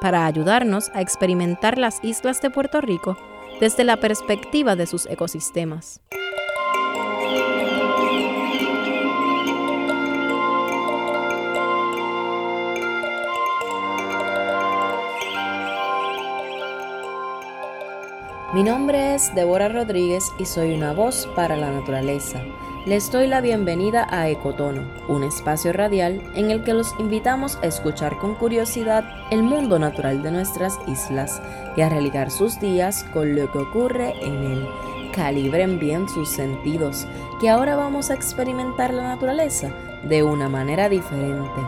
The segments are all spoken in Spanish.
para ayudarnos a experimentar las islas de Puerto Rico desde la perspectiva de sus ecosistemas. Mi nombre es Débora Rodríguez y soy una voz para la naturaleza les doy la bienvenida a Ecotono, un espacio radial en el que los invitamos a escuchar con curiosidad el mundo natural de nuestras islas y a religar sus días con lo que ocurre en él. Calibren bien sus sentidos, que ahora vamos a experimentar la naturaleza de una manera diferente.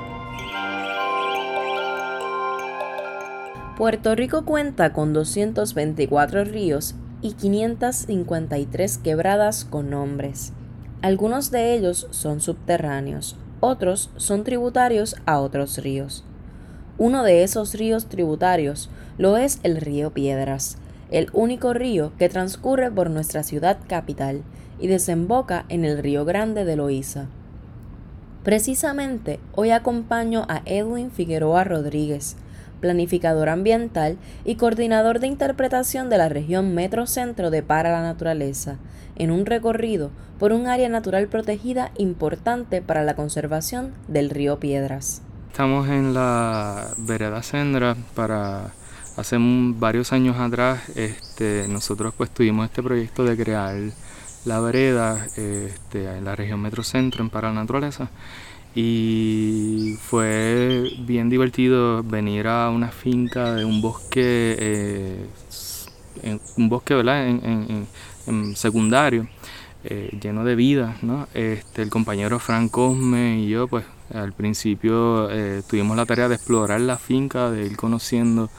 Puerto Rico cuenta con 224 ríos y 553 quebradas con nombres. Algunos de ellos son subterráneos, otros son tributarios a otros ríos. Uno de esos ríos tributarios lo es el río Piedras, el único río que transcurre por nuestra ciudad capital y desemboca en el río Grande de Loíza. Precisamente hoy acompaño a Edwin Figueroa Rodríguez, planificador ambiental y coordinador de interpretación de la región Metro Centro de Para la Naturaleza, en un recorrido por un área natural protegida importante para la conservación del río Piedras. Estamos en la vereda Sendra para hace varios años atrás este, nosotros pues tuvimos este proyecto de crear la vereda este, en la región Metro Centro en Para la Naturaleza y fue bien divertido venir a una finca de un bosque, eh, un bosque ¿verdad? En, secundario, eh, lleno de vida. ¿no? Este, el compañero Frank Cosme y yo, pues al principio eh, tuvimos la tarea de explorar la finca, de ir conociendo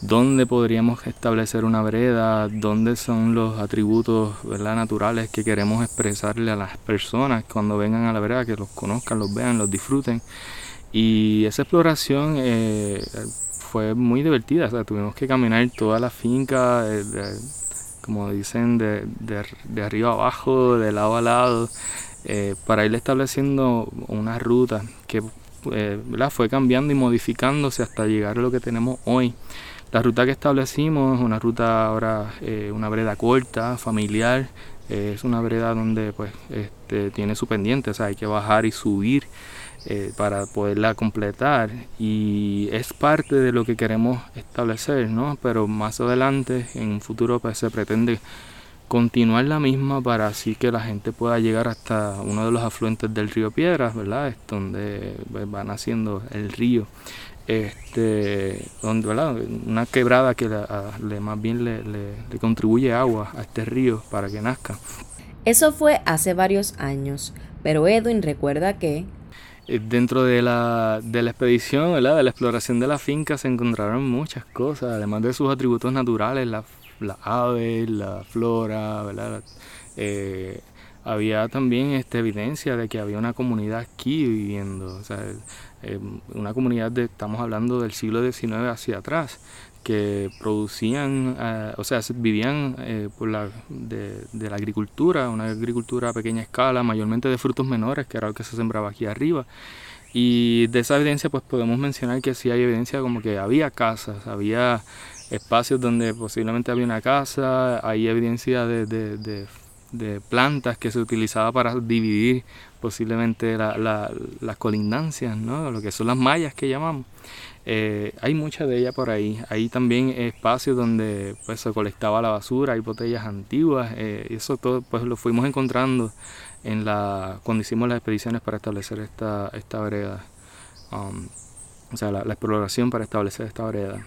dónde podríamos establecer una vereda, dónde son los atributos naturales que queremos expresarle a las personas cuando vengan a la vereda, que los conozcan, los vean, los disfruten. Y esa exploración eh, fue muy divertida, tuvimos que caminar toda la finca, eh, como dicen, de, de, arriba abajo, de lado a lado, eh, para ir estableciendo una ruta que fue cambiando y modificándose hasta llegar a lo que tenemos hoy. La ruta que establecimos es una ruta ahora, eh, una vereda corta, familiar, eh, es una vereda donde pues este, tiene su pendiente, o sea, hay que bajar y subir eh, para poderla completar y es parte de lo que queremos establecer, ¿no? Pero más adelante, en un futuro, pues se pretende continuar la misma para así que la gente pueda llegar hasta uno de los afluentes del río Piedras, ¿verdad? Es donde pues, va naciendo el río este, donde, una quebrada que le, más bien le, le, contribuye agua a este río para que nazca. Eso fue hace varios años, pero Edwin recuerda que... Eh, dentro de la, de la expedición, ¿verdad? de la exploración de la finca, se encontraron muchas cosas, además de sus atributos naturales, las la aves, la flora. Eh, había también este, evidencia de que había una comunidad aquí viviendo. O eh, una comunidad de, estamos hablando del siglo XIX hacia atrás, que producían, eh, o sea, vivían de, la agricultura, una agricultura a pequeña escala, mayormente de frutos menores, que era lo que se sembraba aquí arriba. Y de esa evidencia pues podemos mencionar que sí hay evidencia como que había casas, había espacios donde posiblemente había una casa, hay evidencia de, de, plantas que se utilizaba para dividir posiblemente las colindancias, ¿no? lo que son las mallas que llamamos. Eh, hay muchas de ellas por ahí. Hay también espacios donde pues, se colectaba la basura, hay botellas antiguas. Eh, eso todo pues, lo fuimos encontrando en la, cuando hicimos las expediciones para establecer esta, esta vereda. Um, o sea, la, la exploración para establecer esta vereda.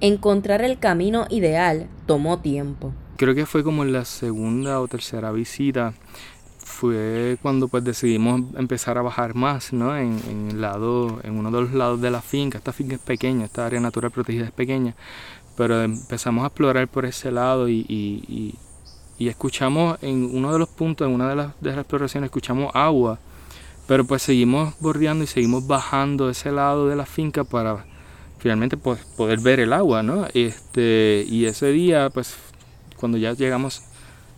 Encontrar el camino ideal tomó tiempo. Creo que fue como en la segunda o tercera visita fue cuando pues decidimos empezar a bajar más, ¿no? En, en, lado, en uno de los lados de la finca. Esta finca es pequeña, esta área natural protegida es pequeña, pero empezamos a explorar por ese lado y, y, y, escuchamos en uno de los puntos, en una de las, de las exploraciones, escuchamos agua, pero pues seguimos bordeando y seguimos bajando ese lado de la finca para finalmente pues, poder ver el agua, ¿no? Este, y ese día, pues cuando ya llegamos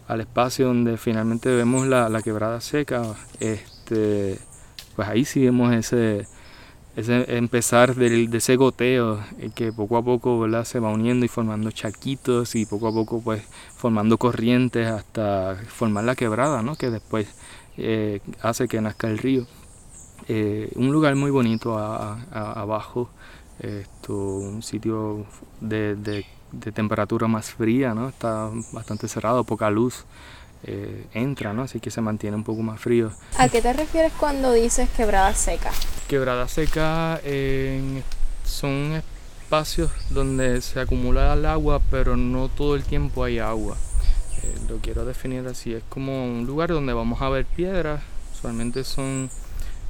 al espacio donde finalmente vemos la, la quebrada seca, este, pues ahí sí vemos ese, ese empezar de ese goteo eh, que poco a poco se va uniendo y formando chaquitos y poco a poco pues formando corrientes hasta formar la quebrada, ¿no? que después eh, hace que nazca el río. Eh, un lugar muy bonito abajo, esto, un sitio de, de, de, temperatura más fría, ¿no? está bastante cerrado, poca luz. Eh, entra, ¿no? Así que se mantiene un poco más frío. ¿A qué te refieres cuando dices quebrada seca? Quebrada seca son espacios donde se acumula el agua, pero no todo el tiempo hay agua. Eh, lo quiero definir así, es como un lugar donde vamos a ver piedras, usualmente son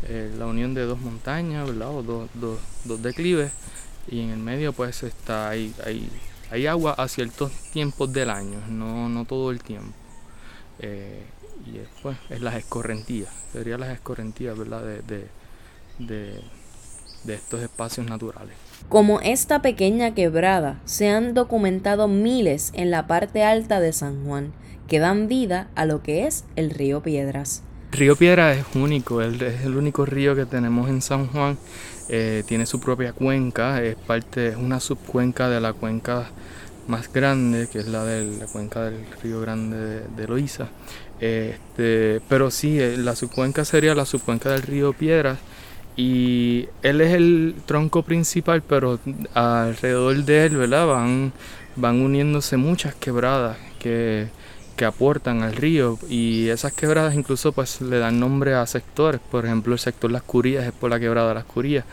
eh, la unión de dos montañas, ¿verdad? O dos, dos, dos declives, y en el medio pues está, hay, hay, hay agua a ciertos tiempos del año, no, no todo el tiempo. Eh, y después es las escorrentías, serían las escorrentías ¿verdad? De, de, de, estos espacios naturales. Como esta pequeña quebrada, se han documentado miles en la parte alta de San Juan, que dan vida a lo que es el río Piedras. Río Piedras es único, es el único río que tenemos en San Juan. Eh, tiene su propia cuenca, es parte, es una subcuenca de la cuenca más grande, que es la de la cuenca del Río Grande de, de. Este, pero sí, eh, la subcuenca sería la subcuenca del río Piedras. Y él es el tronco principal, pero alrededor de él, ¿verdad? Van, van uniéndose muchas quebradas que, que aportan al río y esas quebradas incluso pues le dan nombre a sectores, por ejemplo el sector Las Curías es por la quebrada Las Curías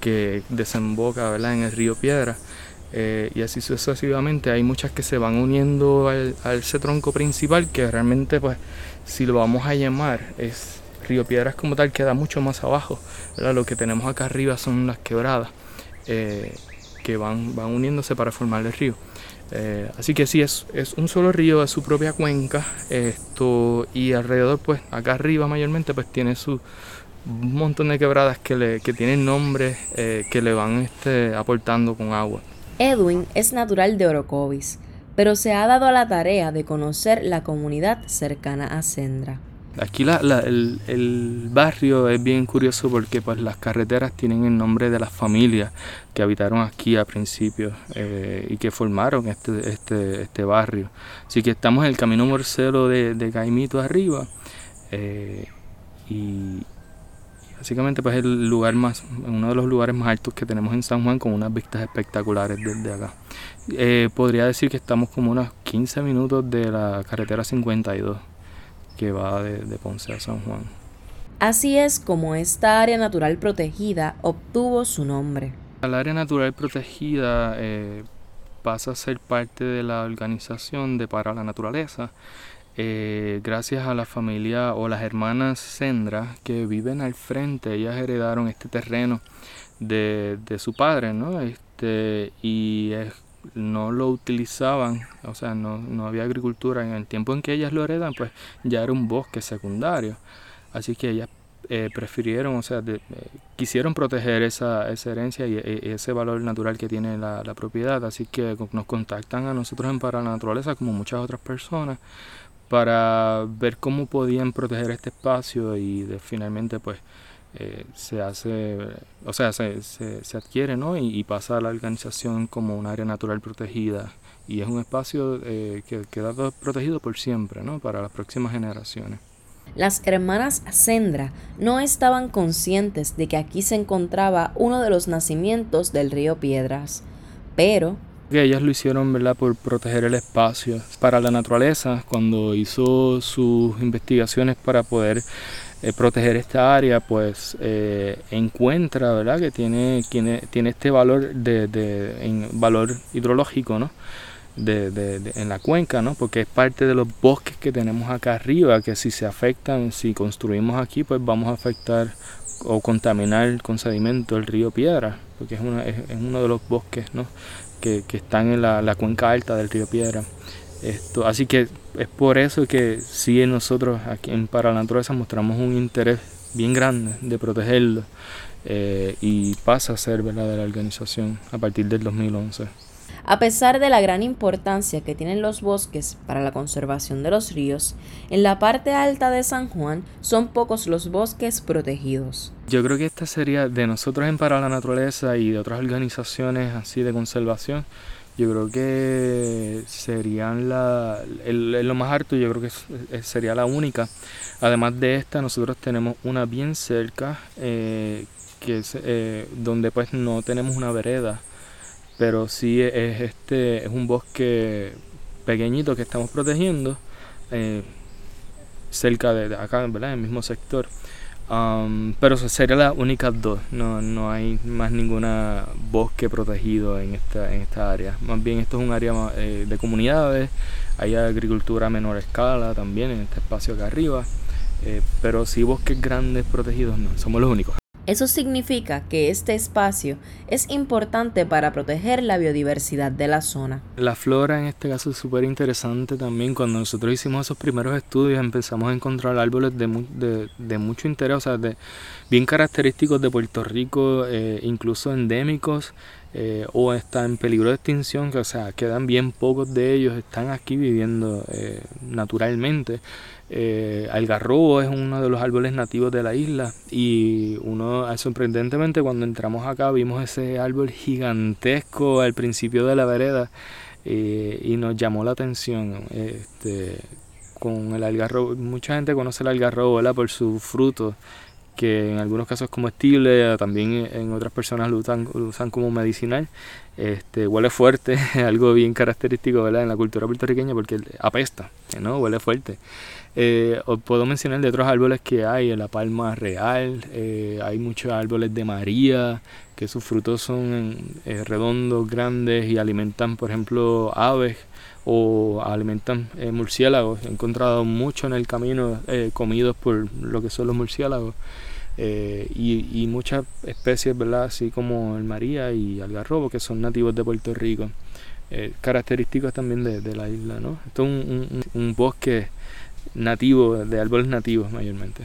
que desemboca ¿verdad? en el río Piedra eh, y así sucesivamente. Hay muchas que se van uniendo al, a ese tronco principal que realmente, pues, si lo vamos a llamar, es Río Piedras como tal, queda mucho más abajo. Lo que tenemos acá arriba son las quebradas eh, que van, van uniéndose para formar el río. Eh, así que sí, es, es, un solo río de su propia cuenca. Esto, y alrededor, pues, acá arriba mayormente, pues tiene su un montón de quebradas que, le, que tienen nombres que le van este, aportando con agua. Edwin es natural de Orocovis, pero se ha dado a la tarea de conocer la comunidad cercana a Sendra. Aquí el, barrio es bien curioso porque pues, las carreteras tienen el nombre de las familias que habitaron aquí a principios eh, y que formaron este, este, este, barrio. Así que estamos en el camino morcelo de, Caimito arriba eh, y, Básicamente pues es el lugar más, uno de los lugares más altos que tenemos en San Juan con unas vistas espectaculares desde acá. Eh, podría decir que estamos como unos 15 minutos de la carretera 52 que va de, Ponce a San Juan. Así es como esta área natural protegida obtuvo su nombre. El área natural protegida eh, pasa a ser parte de la organización de Para la Naturaleza eh, gracias a la familia o las hermanas Sendra que viven al frente, ellas heredaron este terreno de, su padre, ¿no? Este, y no lo utilizaban, o sea, no, había agricultura. En el tiempo en que ellas lo heredan, pues ya era un bosque secundario. Así que ellas eh, prefirieron, o sea, eh, quisieron proteger esa, esa herencia y, ese valor natural que tiene la, la, propiedad. Así que nos contactan a nosotros en Para la Naturaleza, como muchas otras personas, para ver cómo podían proteger este espacio y finalmente pues eh, se hace, o sea, se, se, adquiere ¿no? Y, pasa a la organización como un área natural protegida y es un espacio eh, que queda protegido por siempre ¿no? para las próximas generaciones. Las hermanas Sendra no estaban conscientes de que aquí se encontraba uno de los nacimientos del río Piedras, pero que ellas lo hicieron ¿verdad? por proteger el espacio para la naturaleza. Cuando hizo sus investigaciones para poder eh, proteger esta área, pues eh, encuentra ¿verdad? que tiene, tiene, tiene este valor de, valor hidrológico, ¿no? De, de, en la cuenca, ¿no? porque es parte de los bosques que tenemos acá arriba, que si se afectan, si construimos aquí, pues vamos a afectar o contaminar con sedimento el río Piedra, porque es, una, es, uno de los bosques ¿no? que, están en la, cuenca alta del río Piedra. Esto, así que es por eso que sí nosotros aquí en Para la Naturaleza mostramos un interés bien grande de protegerlo eh, y pasa a ser ¿verdad? de la organización a partir del 2011. A pesar de la gran importancia que tienen los bosques para la conservación de los ríos, en la parte alta de San Juan son pocos los bosques protegidos. Yo creo que esta sería de nosotros en Para la Naturaleza y de otras organizaciones así de conservación. Yo creo que serían la, lo más alto, yo creo que sería la única. Además de esta, nosotros tenemos una bien cerca, eh, que es, eh, donde pues no tenemos una vereda pero sí es, este, es un bosque pequeño que estamos protegiendo eh, cerca de, acá, ¿verdad? En el mismo sector. Um, pero sería la única dos, no, no hay más ninguna bosque protegido en esta, en esta área. Más bien esto es un área eh, de comunidades, hay agricultura a menor escala también en este espacio acá arriba, eh, pero sí bosques grandes protegidos no, somos los únicos. Eso significa que este espacio es importante para proteger la biodiversidad de la zona. La flora en este caso es súper interesante también. Cuando nosotros hicimos esos primeros estudios empezamos a encontrar árboles de, mucho interés, o sea, de, bien característicos de Puerto Rico, eh, incluso endémicos. Eh, o están en peligro de extinción, o sea, quedan bien pocos de ellos, están aquí viviendo eh, naturalmente. Eh, algarrobo es uno de los árboles nativos de la isla y uno sorprendentemente cuando entramos acá vimos ese árbol gigantesco al principio de la vereda eh, y nos llamó la atención este, con el algarrobo. Mucha gente conoce el algarrobo por su fruto que en algunos casos es comestible, también en otras personas lo usan como medicinal. Este, huele fuerte, algo bien característico ¿verdad? en la cultura puertorriqueña porque apesta, ¿no? huele fuerte. Eh, puedo mencionar de otros árboles que hay, la palma real, eh, hay muchos árboles de María, que sus frutos son eh, redondos, grandes y alimentan, por ejemplo, aves o alimentan murciélagos. He encontrado mucho en el camino comidos por lo que son los murciélagos. Y, muchas especies, ¿verdad? Así como el María y algarrobo, que son nativos de Puerto Rico. característicos también de, la isla, ¿no? Esto es un bosque nativo, de árboles nativos mayormente.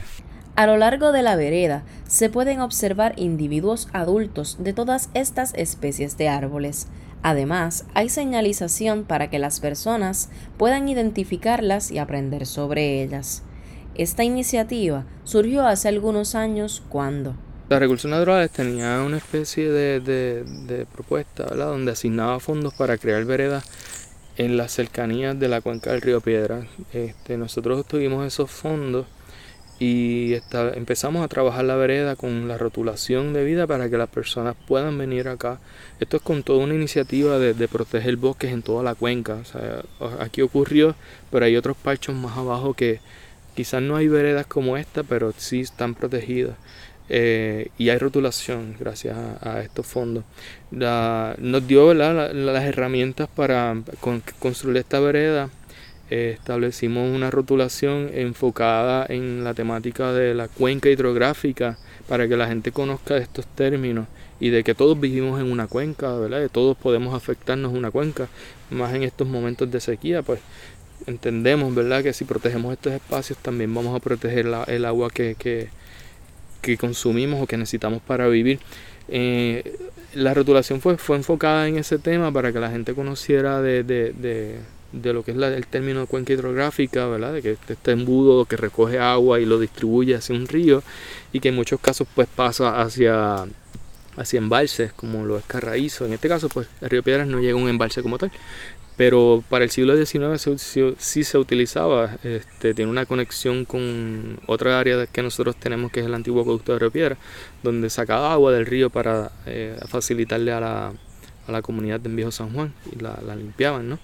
A lo largo de la vereda se pueden observar individuos adultos de todas estas especies de árboles. Además, hay señalización para que las personas puedan identificarlas y aprender sobre ellas. Esta iniciativa surgió hace algunos años cuando la recursos naturales tenía una especie de, de propuesta, ¿verdad? donde asignaba fondos para crear veredas en las cercanías de la cuenca del río Piedra. Este, nosotros tuvimos esos fondos y empezamos a trabajar la vereda con la rotulación de vida para que las personas puedan venir acá. Esto es con toda una iniciativa de, de proteger bosques en toda la cuenca. aquí ocurrió, pero hay otros parchos más abajo que quizás no hay veredas como esta, pero sí están protegidas. Eh, y hay rotulación gracias a, estos fondos. nos dio las herramientas para construir esta vereda. Eh, establecimos una rotulación enfocada en la temática de la cuenca hidrográfica para que la gente conozca estos términos y de que todos vivimos en una cuenca, ¿verdad? De todos podemos afectarnos una cuenca, más en estos momentos de sequía, pues entendemos, ¿verdad? Que si protegemos estos espacios también vamos a proteger el agua que, que, que consumimos o que necesitamos para vivir. Eh, la rotulación fue, fue enfocada en ese tema para que la gente conociera de, de, de, lo que es el término de cuenca hidrográfica, ¿verdad? de que este embudo que recoge agua y lo distribuye hacia un río y que en muchos casos pues pasa hacia, hacia embalses como lo es Carraízo. En este caso pues el río Piedras no llega a un embalse como tal, pero para el siglo XIX sí se utilizaba, este, tiene una conexión con otra área que nosotros tenemos que es el antiguo acueducto de Río Piedra, donde sacaba agua del río para eh, facilitarle a la, a la, comunidad de Viejo San Juan y la, limpiaban. ¿no?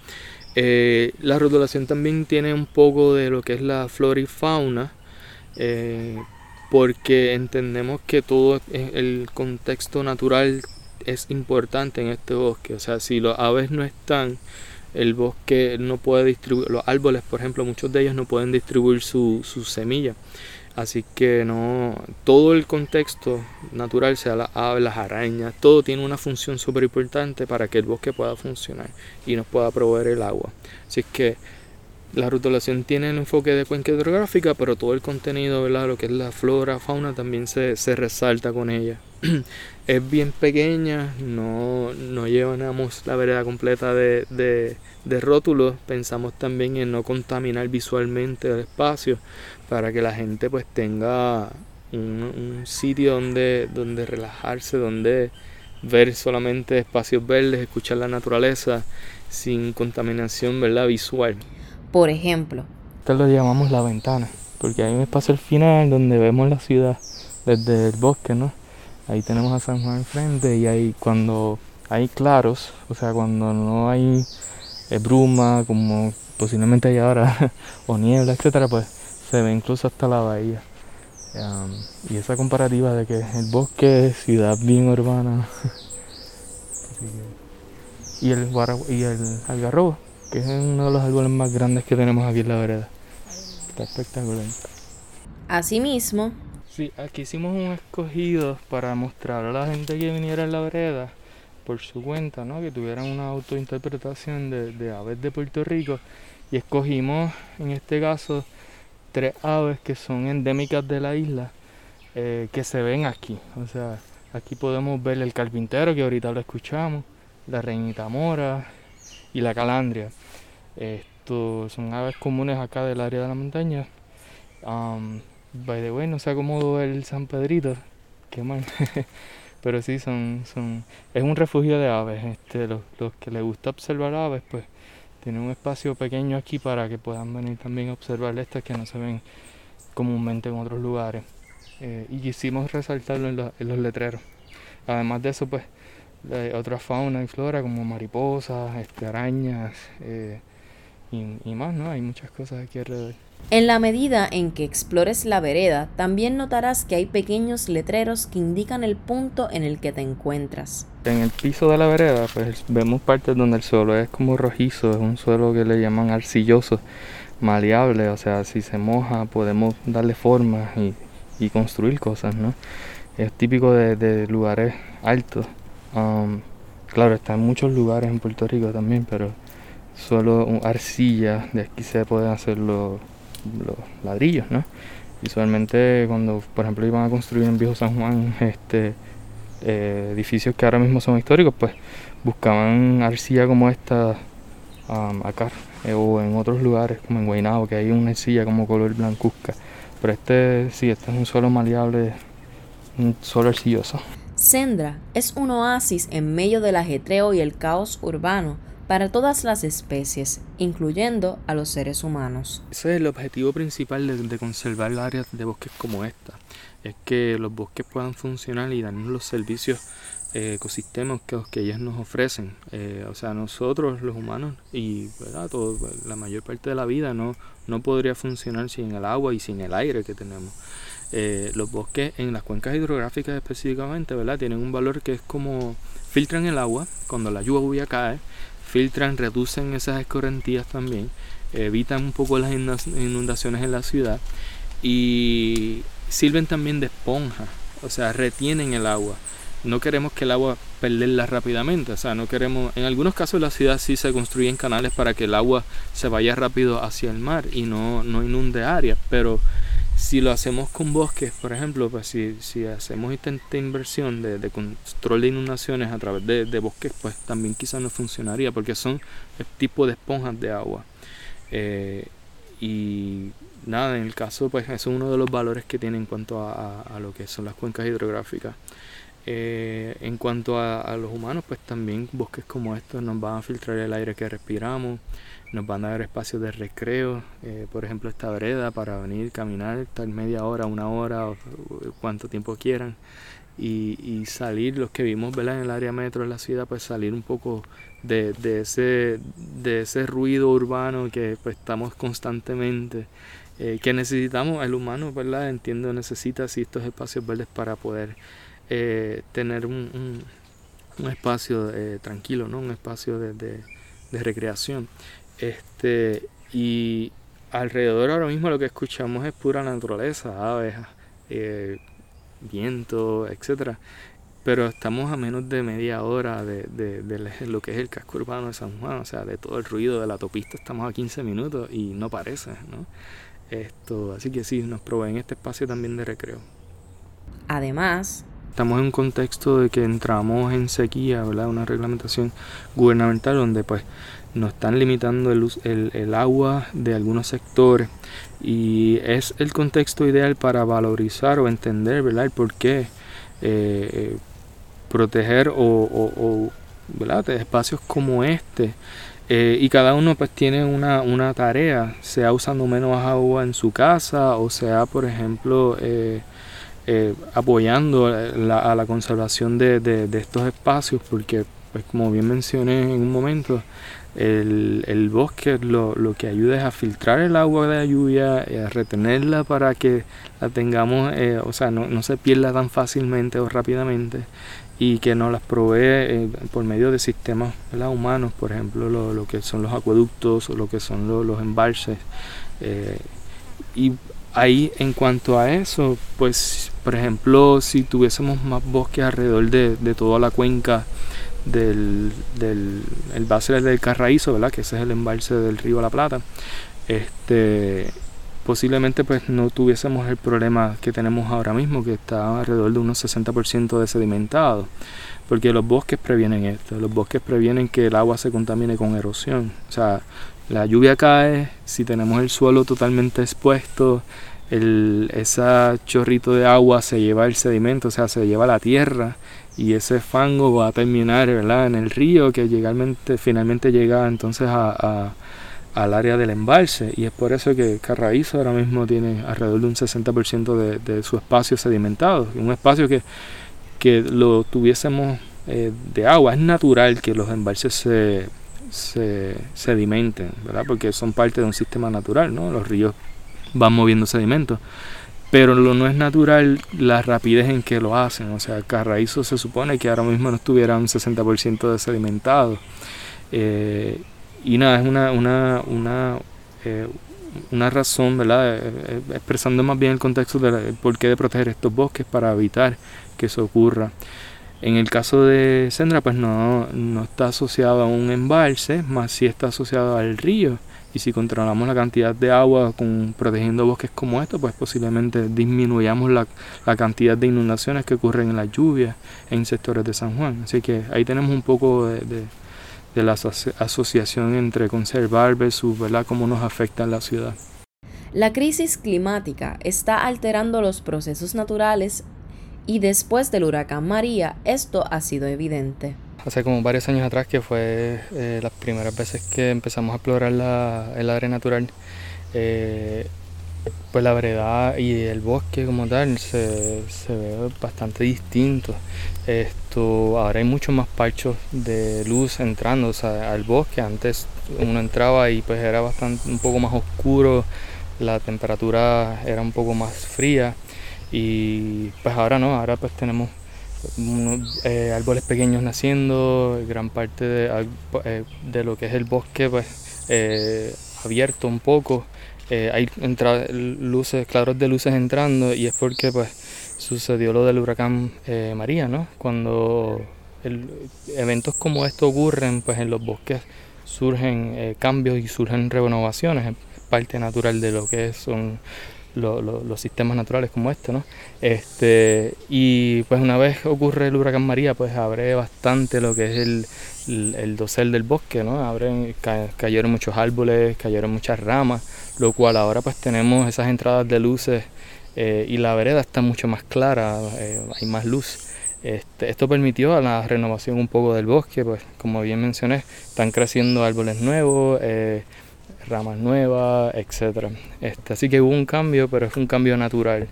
Eh, la rotulación también tiene un poco de lo que es la flora y fauna, eh, porque entendemos que todo el contexto natural es importante en este bosque, o sea, si los aves no están, el bosque no puede distribuir, los árboles, por ejemplo, muchos de ellos no pueden distribuir su, semilla. Así que no, todo el contexto natural, sea las aves, las arañas, todo tiene una función súper importante para que el bosque pueda funcionar y nos pueda proveer el agua. Así que la rotulación tiene el enfoque de cuenca hidrográfica, pero todo el contenido, ¿verdad? lo que es la flora, fauna, también se, resalta con ella. es bien pequeña, no, no llevamos la vereda completa de, de rótulos, pensamos también en no contaminar visualmente el espacio para que la gente pues tenga un, sitio donde, donde relajarse, donde ver solamente espacios verdes, escuchar la naturaleza sin contaminación ¿verdad? visual. Por ejemplo. Esto lo llamamos la ventana, porque hay un espacio al final donde vemos la ciudad desde el bosque, ¿no? Ahí tenemos a San Juan enfrente y ahí cuando hay claros, o sea, cuando no hay eh, bruma, como posiblemente hay ahora, o niebla, etcétera, pues se ve incluso hasta la bahía. y esa comparativa de que el bosque es ciudad bien urbana. y el, y el algarrobo, que es uno de los árboles más grandes que tenemos aquí en la vereda. Está espectacular. Asimismo, sí, aquí hicimos un escogido para mostrar a la gente que viniera en la vereda por su cuenta, ¿no? que tuvieran una autointerpretación de, de aves de Puerto Rico. Y escogimos, en este caso, tres aves que son endémicas de la isla eh, que se ven aquí. O sea, aquí podemos ver el carpintero que ahorita lo escuchamos, la reinita mora y la calandria. Estos son aves comunes acá del área de la montaña. Um, by the way, no se acomodó el San Pedrito, qué mal. Pero sí, son, son, es un refugio de aves. Este, los, los que les gusta observar aves, pues tiene un espacio pequeño aquí para que puedan venir también a observar estas que no se ven comúnmente en otros lugares. Eh, y quisimos resaltarlo en, los letreros. Además de eso, pues, otra fauna y flora como mariposas, este, arañas eh, y, más, ¿no? Hay muchas cosas aquí alrededor. En la medida en que explores la vereda, también notarás que hay pequeños letreros que indican el punto en el que te encuentras. En el piso de la vereda, pues vemos partes donde el suelo es como rojizo, es un suelo que le llaman arcilloso, maleable, o sea, si se moja podemos darle forma y, construir cosas, ¿no? Es típico de, lugares altos. Um, claro, está en muchos lugares en Puerto Rico también, pero solo arcilla, de aquí se pueden hacer los los ladrillos, ¿no? Visualmente cuando, por ejemplo, iban a construir en Viejo San Juan este, eh, edificios que ahora mismo son históricos, pues buscaban arcilla como esta acá eh, o en otros lugares como en Guaynabo, que hay una arcilla como color blancuzca. Pero este sí, este es un suelo maleable, un suelo arcilloso. Sendra es un oasis en medio del ajetreo y el caos urbano para todas las especies, incluyendo a los seres humanos. Ese es el objetivo principal de, conservar áreas de bosques como esta, es que los bosques puedan funcionar y darnos los servicios eh, ecosistemas que, que ellos nos ofrecen. Eh, o sea, nosotros los humanos y. Todo, la mayor parte de la vida no, no podría funcionar sin el agua y sin el aire que tenemos. Eh, los bosques en las cuencas hidrográficas específicamente, ¿verdad? Tienen un valor que es como filtran el agua cuando la lluvia cae filtran, reducen esas escorrentías también, evitan un poco las inundaciones en la ciudad y sirven también de esponja, o sea, retienen el agua. No queremos que el agua perderla rápidamente, o sea, no queremos, en algunos casos la ciudad sí se construyen canales para que el agua se vaya rápido hacia el mar y no, no inunde áreas, pero si lo hacemos con bosques, por ejemplo, pues si, si hacemos esta, inversión de, control de inundaciones a través de, bosques, pues también quizás no funcionaría porque son el tipo de esponjas de agua. Eh, y nada, en el caso, pues eso es uno de los valores que tiene en cuanto a, lo que son las cuencas hidrográficas. Eh, en cuanto a, a, los humanos, pues también bosques como estos nos van a filtrar el aire que respiramos, nos van a dar espacios de recreo, eh, por ejemplo esta vereda para venir, caminar tal media hora, una hora o, cuánto tiempo quieran y, salir, los que vimos ¿verdad? en el área metro de la ciudad, pues salir un poco de, ese, de ese ruido urbano que pues, estamos constantemente, eh, que necesitamos, el humano, ¿verdad? Entiendo, necesita así estos espacios verdes para poder eh, tener un, un, espacio tranquilo, ¿no? un espacio de, de recreación. Este, y alrededor ahora mismo lo que escuchamos es pura naturaleza, aves, eh, viento, etcétera. Pero estamos a menos de media hora de, de, lo que es el casco urbano de San Juan, o sea, de todo el ruido de la autopista estamos a 15 minutos y no parece, ¿no? Esto, así que sí, nos proveen este espacio también de recreo. Además, estamos en un contexto de que entramos en sequía, ¿verdad? Una reglamentación gubernamental donde pues nos están limitando el, el, el, agua de algunos sectores y es el contexto ideal para valorizar o entender ¿verdad? el por qué eh, eh, proteger o, o, ¿verdad? espacios como este eh, y cada uno pues tiene una, una, tarea, sea usando menos agua en su casa o sea por ejemplo apoyando la, a la conservación de, de, de estos espacios porque pues como bien mencioné en un momento, el, el bosque lo, lo, que ayuda es a filtrar el agua de la lluvia, y a retenerla para que la tengamos, eh, o sea, no, no, se pierda tan fácilmente o rápidamente y que nos las provee eh, por medio de sistemas humanos, por ejemplo, lo, lo, que son los acueductos o lo que son los embalses. Eh, y ahí en cuanto a eso, pues, por ejemplo, si tuviésemos más bosques alrededor de, de toda la cuenca, del, del el base del Carraízo, ¿verdad? que ese es el embalse del río La Plata, este, posiblemente pues no tuviésemos el problema que tenemos ahora mismo, que está alrededor de unos 60% de sedimentado, porque los bosques previenen esto, los bosques previenen que el agua se contamine con erosión, o sea, la lluvia cae, si tenemos el suelo totalmente expuesto, el, ese chorrito de agua se lleva el sedimento, o sea, se lleva la tierra y ese fango va a terminar ¿verdad? en el río que llegalmente, finalmente llega entonces a, al área del embalse y es por eso que Carraízo ahora mismo tiene alrededor de un 60% de, su espacio sedimentado, un espacio que, que lo tuviésemos eh, de agua, es natural que los embalses se, se sedimenten, ¿verdad? porque son parte de un sistema natural, ¿no? los ríos van moviendo sedimentos pero lo no es natural la rapidez en que lo hacen. O sea, Carraízo se supone que ahora mismo no estuviera un 60% de sedimentado. Eh, y nada, es una, una, una, eh, una razón, ¿verdad? Eh, expresando más bien el contexto del por qué de proteger estos bosques para evitar que eso ocurra. En el caso de Sendra, pues no, no está asociado a un embalse, más sí está asociado al río y si controlamos la cantidad de agua con, protegiendo bosques como estos, pues posiblemente disminuyamos la, la, cantidad de inundaciones que ocurren en las lluvias en sectores de San Juan. Así que ahí tenemos un poco de, de, la asociación entre conservar versus ¿verdad? cómo nos afecta en la ciudad. La crisis climática está alterando los procesos naturales y después del huracán María esto ha sido evidente hace como varios años atrás, que fue eh, las primeras veces que empezamos a explorar la, el área natural, eh, pues la variedad y el bosque como tal se, se, ve bastante distinto. Esto, ahora hay muchos más parchos de luz entrando al bosque. Antes uno entraba y pues era bastante un poco más oscuro, la temperatura era un poco más fría y pues ahora no, ahora pues tenemos eh, árboles pequeños naciendo, gran parte de, eh, lo que es el bosque pues eh, abierto un poco, hay luces, claros de luces entrando y es porque pues sucedió lo del huracán María, ¿no? Cuando eventos como esto ocurren pues en los bosques surgen cambios y surgen renovaciones, es parte natural de lo que son los sistemas naturales como este, ¿no? Este, y pues una vez ocurre el huracán María, pues abre bastante lo que es el, el, dosel del bosque, ¿no? Abren, cayeron muchos árboles, cayeron muchas ramas, lo cual ahora pues tenemos esas entradas de luces eh, y la vereda está mucho más clara, eh, hay más luz. Este, esto permitió a la renovación un poco del bosque, pues como bien mencioné, están creciendo árboles nuevos, eh, ramas nuevas, etcétera. Este, así que hubo un cambio, pero es un cambio natural.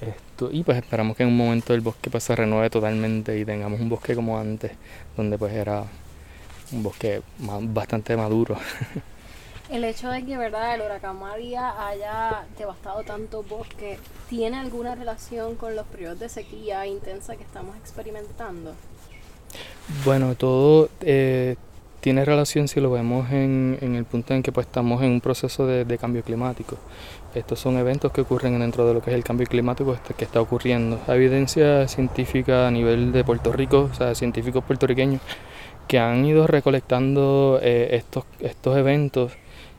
esto, y pues esperamos que en un momento el bosque pues, se renueve totalmente y tengamos un bosque como antes, donde pues era un bosque bastante maduro. El hecho de que verdad el huracán María haya devastado tanto bosque, ¿tiene alguna relación con los periodos de sequía intensa que estamos experimentando? Bueno, todo eh, tiene relación si lo vemos en, el punto en que pues, estamos en un proceso de, cambio climático. Estos son eventos que ocurren dentro de lo que es el cambio climático este, que está ocurriendo. Hay evidencia científica a nivel de Puerto Rico, o sea, científicos puertorriqueños, que han ido recolectando eh, estos, estos eventos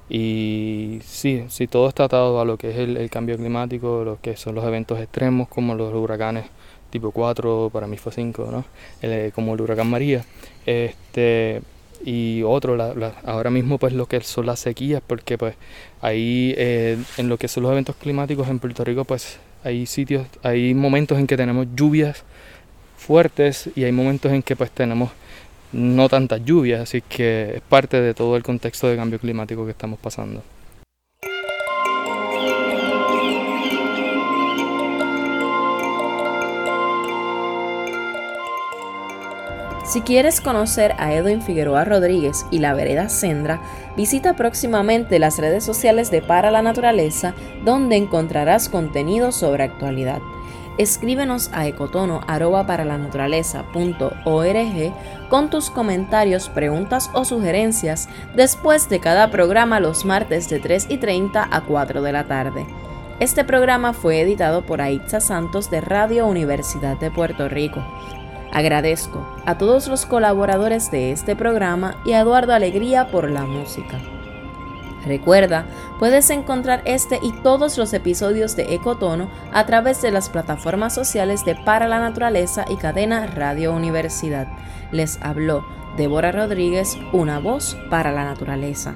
y sí, sí, todo está atado a lo que es el, cambio climático, lo que son los eventos extremos como los huracanes tipo 4, para mí fue 5, ¿no? Eh, como el huracán María. Este, y otro, ahora mismo pues lo que son las sequías, porque pues ahí eh, en lo que son los eventos climáticos en Puerto Rico pues hay sitios, hay momentos en que tenemos lluvias fuertes y hay momentos en que pues tenemos no tantas lluvias, así que es parte de todo el contexto de cambio climático que estamos pasando. Si quieres conocer a Edwin Figueroa Rodríguez y la vereda Sendra, visita próximamente las redes sociales de Para la Naturaleza, donde encontrarás contenido sobre actualidad. Escríbenos a ecotono@paralanaturaleza.org con tus comentarios, preguntas o sugerencias después de cada programa los martes de 3 y 30 a 4 de la tarde. Este programa fue editado por Aitza Santos de Radio Universidad de Puerto Rico. Agradezco a todos los colaboradores de este programa y a Eduardo Alegría por la música. Recuerda, puedes encontrar este y todos los episodios de Ecotono a través de las plataformas sociales de Para la Naturaleza y Cadena Radio Universidad. Les habló Débora Rodríguez, una voz para la naturaleza.